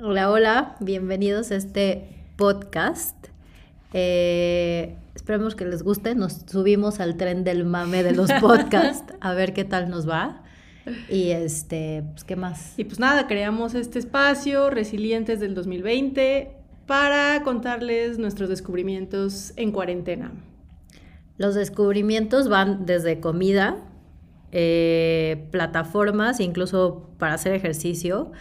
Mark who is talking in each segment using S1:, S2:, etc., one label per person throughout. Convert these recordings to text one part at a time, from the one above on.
S1: Hola, bienvenidos a este podcast. Eh, esperemos que les guste. Nos subimos al tren del mame de los podcasts a ver qué tal nos va. Y este, pues, ¿qué más?
S2: Y pues nada, creamos este espacio, Resilientes del 2020, para contarles nuestros descubrimientos en cuarentena.
S1: Los descubrimientos van desde comida, eh, plataformas, incluso para hacer ejercicio,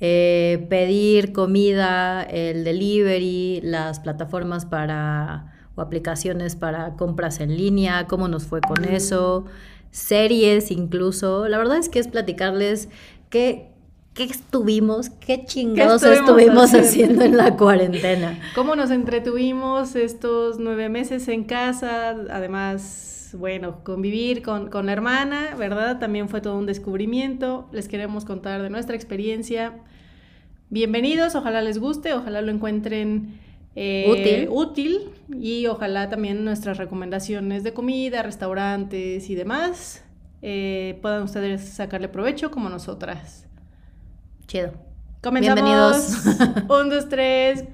S1: eh, pedir comida, el delivery, las plataformas para o aplicaciones para compras en línea, cómo nos fue con eso, series incluso. La verdad es que es platicarles qué, qué estuvimos, qué chingados estuvimos, haciendo? en la cuarentena.
S2: Cómo nos entretuvimos estos nueve meses en casa, además, bueno, convivir con, con la hermana, ¿verdad? También fue todo un descubrimiento. Les queremos contar de nuestra experiencia. Bienvenidos, ojalá les guste, ojalá lo encuentren
S1: eh,
S2: útil. útil y ojalá también nuestras recomendaciones de comida, restaurantes y demás eh, puedan ustedes sacarle provecho como nosotras.
S1: Chido.
S2: Comenzamos. Bienvenidos. Un, dos, tres.